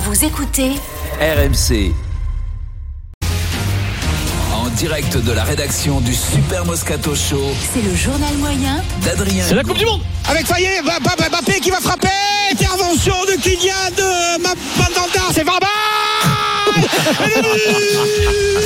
Vous écoutez RMC. En direct de la rédaction du Super Moscato Show. C'est le journal moyen d'Adrien. C'est la Coupe du Monde. Avec Fayet, Mbappé qui va frapper. Intervention de Kylian de Mandanda C'est Varba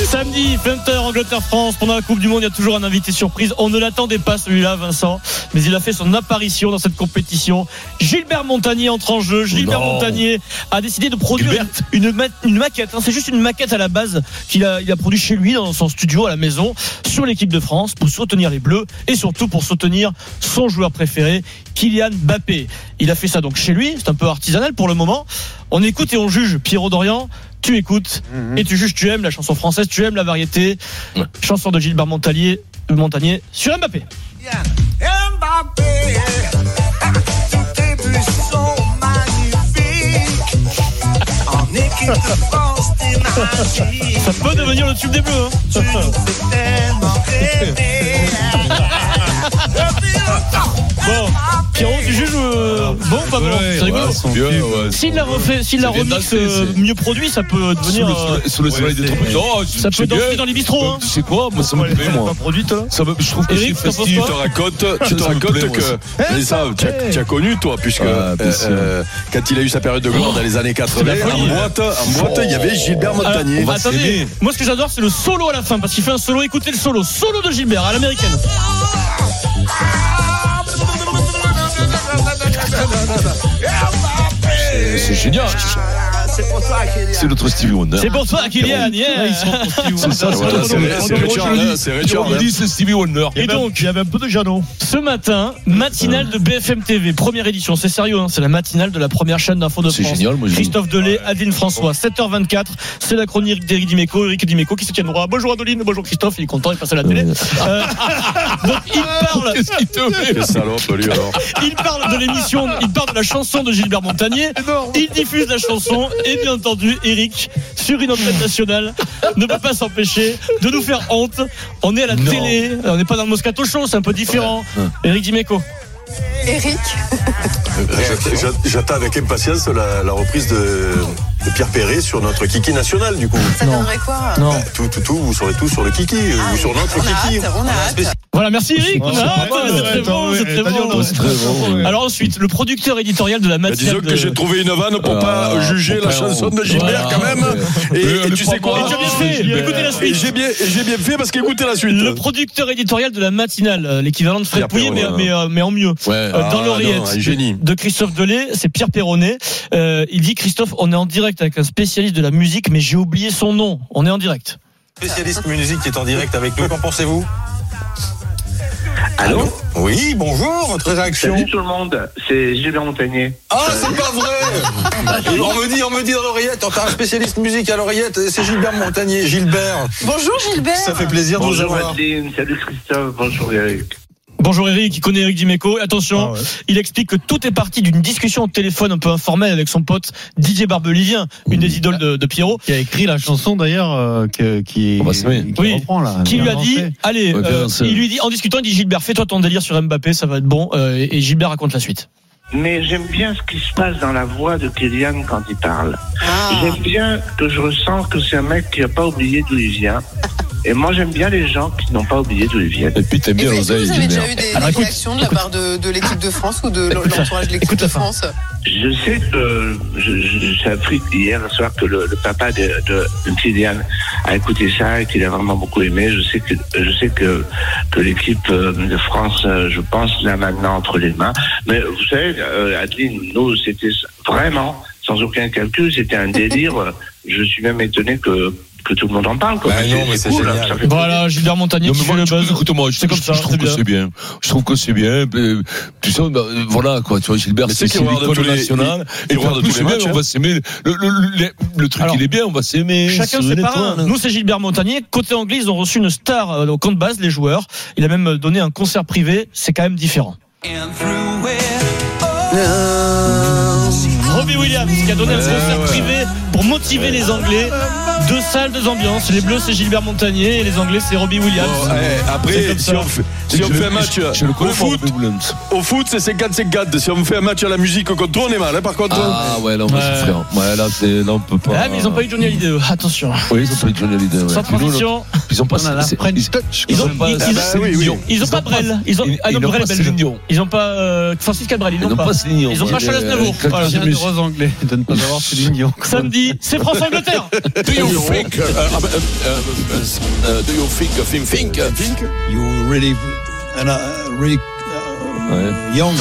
Samedi, 20h, Angleterre-France. Pendant la Coupe du Monde, il y a toujours un invité surprise. On ne l'attendait pas, celui-là, Vincent. Mais il a fait son apparition dans cette compétition. Gilbert Montagnier entre en jeu. Gilbert Non. Montagnier a décidé de produire une, ma- une maquette. hein. C'est juste une maquette à la base qu'il a, il a produit chez lui, dans son studio, à la maison, sur l'équipe de France, pour soutenir les Bleus et surtout pour soutenir son joueur préféré, Kylian Mbappé. Il a fait ça donc chez lui. C'est un peu artisanal pour le moment. On écoute et on juge Pierrot Dorian. Tu écoutes et tu juges, tu aimes la chanson française, tu aimes la variété. Chanson de Gilbert Montagnier, Montagnier sur Mbappé. Mbappé, tous tes buts sont magnifiques. En équipe de France, t'es magique. Ça peut devenir le tube des Bleus. hein. C'est rigolo. S'il l'a refait, s'il l'a C'est remix euh, c'est- mieux produit, ça peut Sous devenir. le euh, soleil- Sous le soleil des tropiques. Ça c'est peut danser dans les bistrots. Hein. Tu sais quoi Moi, ça me plaît, moi. Ça me- je trouve que Eric, c'est quoi te raconte, tu te racontes que mais ça, tu as, tu connu toi, puisque Ah, euh, quand il a eu sa période de gloire dans les années 80, la folie. en boîte, en boîte, il y avait Gilbert Montagnier. Attendez, moi ce que j'adore c'est le solo à la fin parce qu'il fait un solo. Écoutez le solo, solo de Gilbert à l'américaine. C'est génial. C'est pour toi, Kylian. C'est notre Stevie Wonder. C'est pour toi, Kylian. Yeah. C'est ça, c'est c'est Richard, c'est. On dit c'est Stevie Wonder. Et donc, Il y avait un peu de Jeannot. ce matin, matinale de BFM TV, première édition. C'est sérieux, hein, c'est la matinale de la première chaîne d'info de C'est France. génial, moi. Christophe Delay, Adeline François, 7h24. C'est la chronique d'Éric Dimeco, Eric Dimeco qui se tient droit. Bonjour Adeline, bonjour Christophe, il est content, il passe à la télé. Euh, donc il parle, Qu'est-ce qu'il te met salope, lui, alors. il parle de l'émission, il parle de la chanson de Gilbert Montagnier. Il diffuse la chanson et bien entendu, Eric, sur une antenne nationale, ne peut pas s'empêcher de nous faire honte. On est à la Non. télé, on n'est pas dans le Moscato Show, c'est un peu différent. Eric Dimeco. Eric j'att- J'attends avec impatience la, la reprise de, de Pierre Perret sur notre kiki national, du coup. Ça donnerait quoi Non. Bah, tout, tout, tout, vous serez tous sur le kiki, euh, ou sur notre On a kiki. hâte, on a hâte. Voilà, merci Eric. Oh, On a c'est ouais, très bon, c'est très bon. très. Alors ensuite, le producteur éditorial de la Bah, matinale. disons que j'ai trouvé une vanne pour pas Ah, juger pour la chanson de Gilbert Voilà. quand même. Et, Euh, tu sais quoi as bien fait, Gilbert. écoutez la suite. J'ai bien, j'ai bien fait parce qu'écoutez la suite. Le producteur éditorial de la matinale, euh, l'équivalent de Fred Pouillet, mais, mais, euh, mais en mieux. Ouais. Euh, Ah, dans l'oreillette génie. de Christophe Delay, c'est Pierre Perronnet. Euh, il dit Christophe, on est en direct avec un spécialiste de la musique, mais j'ai oublié son nom. On est en direct. spécialiste musique qui est en direct avec nous. Qu'en pensez-vous? Allô Oui, bonjour, votre réaction Salut tout le monde, c'est Gilbert Montagnier. Ah, c'est pas vrai On me dit, on me dit dans l'oreillette, on a un spécialiste musique à l'oreillette, c'est Gilbert Montagnier. Gilbert, Bonjour Gilbert ça fait plaisir de vous Bonjour avoir. Adeline, salut Christophe, bonjour Eric. Bonjour Eric, il connaît Eric Dimeco. Attention, Ah ouais. il explique que tout est parti d'une discussion au téléphone un peu informelle avec son pote Didier Barbelivien, une des idoles de, de Pierrot, Qui a écrit la chanson d'ailleurs euh, que- qui, On va se mettre. qui Oui. reprend là. qui lui a dit allez Ouais, euh, il lui dit en discutant il dit Gilbert fais-toi ton délire sur Mbappé ça va être bon Euh, et et Gilbert raconte la suite Mais j'aime bien ce qui se passe dans la voix de Kylian quand il parle. Ah. J'aime bien que je ressens que c'est un mec qui n'a pas oublié d'où il vient. Et moi j'aime bien les gens qui n'ont pas oublié d'où ils viennent. Et puis t'aimes bien l'oseille, vous avez déjà eu des, Alors, des écoute, réactions de la part de, de l'équipe de France ou de l'entourage de l'équipe de. France? Je sais que je, je, j'ai appris hier soir que le, le papa de, de, de Kylian a écouté ça et qu'il a vraiment beaucoup aimé. Je sais que je sais que que l'équipe euh, de France, euh, je pense, l'a maintenant entre les mains. Mais vous savez, euh, Adeline, nous c'était vraiment sans aucun calcul, c'était un délire. Je suis même étonné que que tout le monde en parle. Quoi. Bah non, mais c'est cool, génial. hein, ça fait Voilà, Gilbert Montagnier qui fait le buzz. écoute-moi, je, C'est comme je- ça, je trouve que c'est bien. Je trouve que c'est bien. Tu sais, bah, voilà, quoi. Tu vois, Gilbert, c'est nationale. il Et regarde en tous les matchs, on hein. va s'aimer. Le, truc, il est bien, on va s'aimer. Chacun se ses toi, là. Nous, c'est Gilbert Montagnier. Côté anglais, ils ont reçu une star euh, au camp de base, les joueurs. Il a même donné un concert privé. C'est quand même différent. Williams qui a donné un concert privé pour motiver les Anglais. Deux salles, deux ambiances. Les Bleus, c'est Gilbert Montagnier et les Anglais, c'est Robbie Williams. Bon, C'est après, si on fait, si on Je fait un match je le au foot, au foot, c'est 50-50. Si on fait un match à la musique contre toi, on est mal, hein, par contre. Ah ouais, là on va Ouais. souffrir. Ouais, là, là on peut pas. Ah, mais ils n'ont pas eu Johnny Hallyday. eux. Attention. Oui, ils ont pas eu Johnny Hallyday. ouais. Sans transition. Ils ont pas. French ils- touch. Ils ont, pas- ils, ont pas Brel. Ils ah n'ont pas belge. Céline Dion. Ils ont pas euh, Francis Cabrel. Ils Ils n'ont n'ont pas. Ils ont pas Charles Euh, Aznavour. Anglais de ne pas avoir Céline Dion. Samedi, c'est France-Angleterre. Do you think? uh, uh, uh, Do you think? Think? Think? Think? You really, and, uh, really Ouais. young.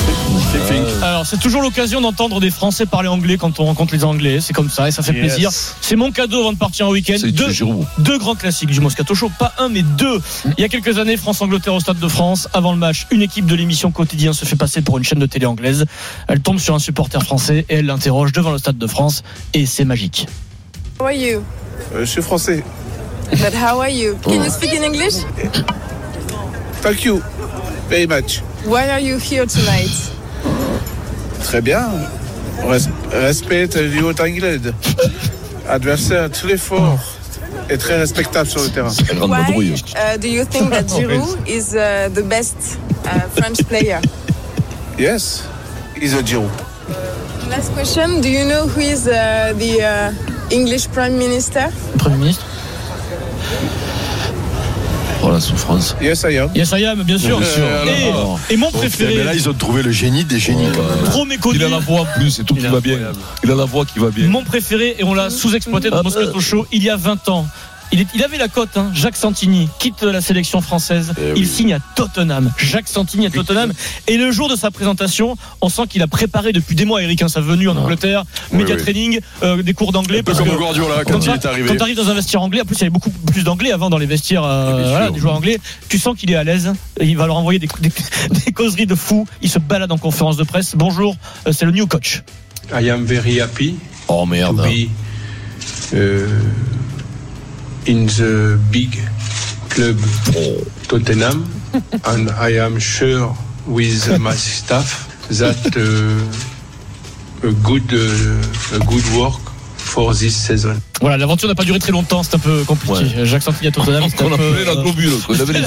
Alors, c'est toujours l'occasion d'entendre des Français parler anglais quand on rencontre les Anglais. C'est comme ça et ça fait Yes. plaisir. C'est mon cadeau avant de partir en week-end. C'est Deux, deux grands classiques du Moscato Show. Pas un, mais deux. Il y a quelques années, France-Angleterre au Stade de France. Avant le match, une équipe de l'émission Quotidien se fait passer pour une chaîne de télé anglaise. Elle tombe sur un supporter français et elle l'interroge devant le Stade de France. Et c'est magique. How are you? je suis français. But how are you? Can you speak in English? Thank you very much. Why are you here tonight? Très bien. Res- respecte du haut anglais. Adversaire très fort et très respectable sur le terrain. Why uh, do you think that Giroud is uh, the best uh, French player? Yes, he's a Giroud. Last question. Do you know who is uh, the uh, English Prime Minister? Premier ministre? Oh la souffrance. Yes, I am. Yes, I am, bien sûr. Bien sûr, Et, alors. et mon Eh ben là, préféré, ils ont trouvé le génie des génies, quand même. trop méconnu. Il a la voix en plus, c'est tout qui va bien. Il a la voix qui va bien. Mon préféré, et on l'a sous-exploité dans Ah, Moscato Show, il y a 20 ans. Il, est- il avait la cote, hein. Jacques Santini quitte la sélection française. Eh il oui. signe à Tottenham. Jacques Santini à Tottenham. Et le jour de sa présentation, on sent qu'il a préparé depuis des mois, Eric, hein, sa venue en Angleterre, média oui. training, euh, des cours d'anglais. Un peu parce comme que Guardiola quand il est arrivé. Quand tu arrives dans un vestiaire anglais, en plus il y avait beaucoup plus d'anglais avant dans les vestiaires euh, voilà, des joueurs anglais. Tu sens qu'il est à l'aise. Il va leur envoyer des, des, des causeries de fou. Il se balade en conférence de presse. Bonjour, euh, c'est le new coach. I am very happy Oh to merde. be in the big club Tottenham, and I am sure with my staff that uh, a good uh, a good work for this season. Voilà, l'aventure n'a pas duré très longtemps, c'est un peu compliqué. Jacques Santini à Tottenham, On appelait la globule. quoi. Il avait les yeux.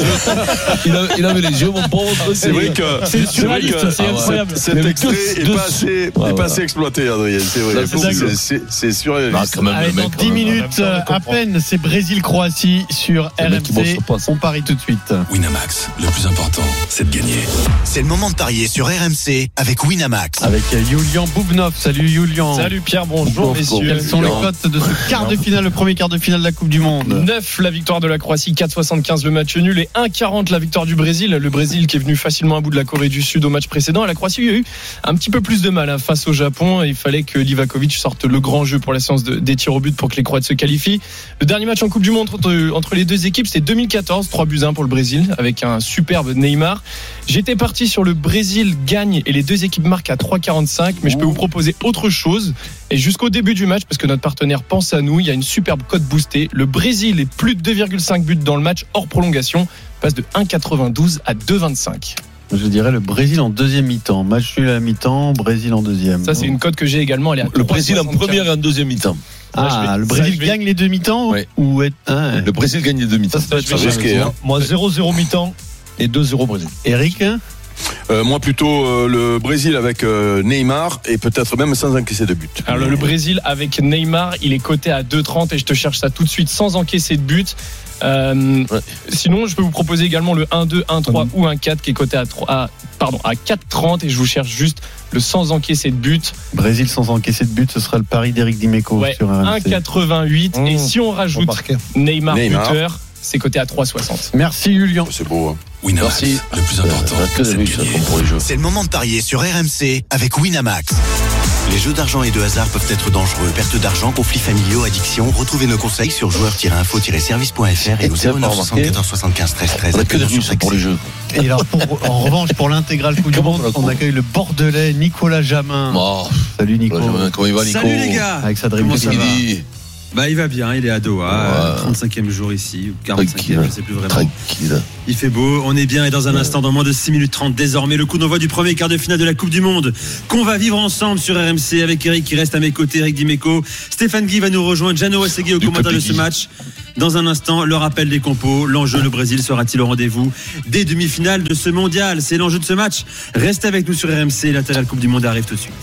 Il avait, il avait les yeux, mon pauvre. C'est vrai que C'est surréaliste, c'est Ah incroyable. cet extrait est pas assez, Ouais, est ouais. pas assez exploité, Adrien. C'est vrai. C'est Ah, surréaliste. quand même, Allez, le mec, dans quand 10 même. minutes euh, à peine, c'est Brésil-Croatie sur RMC. On parie tout de suite. Winamax, le plus important, c'est de gagner. C'est le moment de parier sur RMC avec Winamax. Avec euh, Julian Boubnov. Salut Julian. Salut Pierre, bonjour messieurs. Quelles sont les cotes de ce quart le premier quart de finale de la Coupe du Monde 9 la victoire de la Croatie, 4,75 le match nul et 1,40 la victoire du Brésil. Le Brésil qui est venu facilement à bout de la Corée du Sud au match précédent. La Croatie a eu un petit peu plus de mal hein, face au Japon. Il fallait que Livakovic sorte le grand jeu pour la séance de- des tirs au but pour que les Croates se qualifient. Le dernier match en Coupe du Monde entre, entre les deux équipes, c'était 2014, 3 buts 1 pour le Brésil avec un superbe Neymar. J'étais parti sur le Brésil gagne et les deux équipes marquent à 3,45, mais je peux vous proposer autre chose. Et jusqu'au début du match, parce que notre partenaire pense à nous, il y a une superbe cote boostée. Le Brésil est plus de 2,5 buts dans le match hors prolongation, passe de 1,92 à 2,25. Je dirais le Brésil en deuxième mi-temps. Match nul à la mi-temps, Brésil en deuxième. Ça, c'est une cote que j'ai également. Elle est à Le Brésil en 3,75. première et en deuxième mi-temps. Ah, vais- le Brésil vais- gagne les deux mi-temps Ouais. ou est... ah, Le Brésil gagne les deux mi-temps. Ça, ça risqué, hein. Moi, 0-0 mi-temps et 2-0 Brésil. Eric hein? Euh, moi, plutôt euh, le Brésil avec euh, Neymar et peut-être même sans encaisser de but. Alors le, le Brésil avec Neymar, il est coté à 2,30 et je te cherche ça tout de suite sans encaisser de but. Euh, Ouais. Sinon, je peux vous proposer également le 1-2, 1-3 ou 1-4 qui est coté à 3, à, pardon, à 4,30 et je vous cherche juste le sans encaisser de but. Brésil sans encaisser de but, ce sera le pari d'Eric Dimeco Ouais, sur RMC. 1,88 et Mmh. si on rajoute. Neymar, Neymar. buteur, c'est coté à 3,60. Merci Julian. C'est beau. Hein. Winamax, Merci. le plus important, c'est de le moment de parier sur RMC avec Winamax. Les jeux d'argent et de hasard peuvent être dangereux. Perte d'argent, conflits familiaux, addiction. Retrouvez nos conseils sur joueurs-info-service.fr et au 09 74 75 13 13. On a que des Russes pour les jeux. Et alors, pour- en revanche, pour l'intégrale Coupe du Monde, on accueille le Bordelais Nicolas Jamin. Oh, Salut Nico. Nicolas Jamin, comment il va, Nico Salut les gars Avec sa Comment ça dribble. Bah il va bien, il est à Doha, euh, 35e jour ici, ou 45e, Tranquille. je sais plus vraiment. Tranquille. Il fait beau, on est bien et dans un instant, dans moins de 6 minutes 30 désormais, le coup d'envoi du premier quart de finale de la Coupe du Monde qu'on va vivre ensemble sur RMC avec Eric qui reste à mes côtés, Eric Dimeco. Stéphane Guy va nous rejoindre, Jano Assegui au commentaire de ce match. Dans un instant, le rappel des compos, l'enjeu, le Brésil sera-t-il au rendez-vous des demi-finales de ce mondial? C'est l'enjeu de ce match. Restez avec nous sur RMC, la Coupe du Monde arrive tout de suite.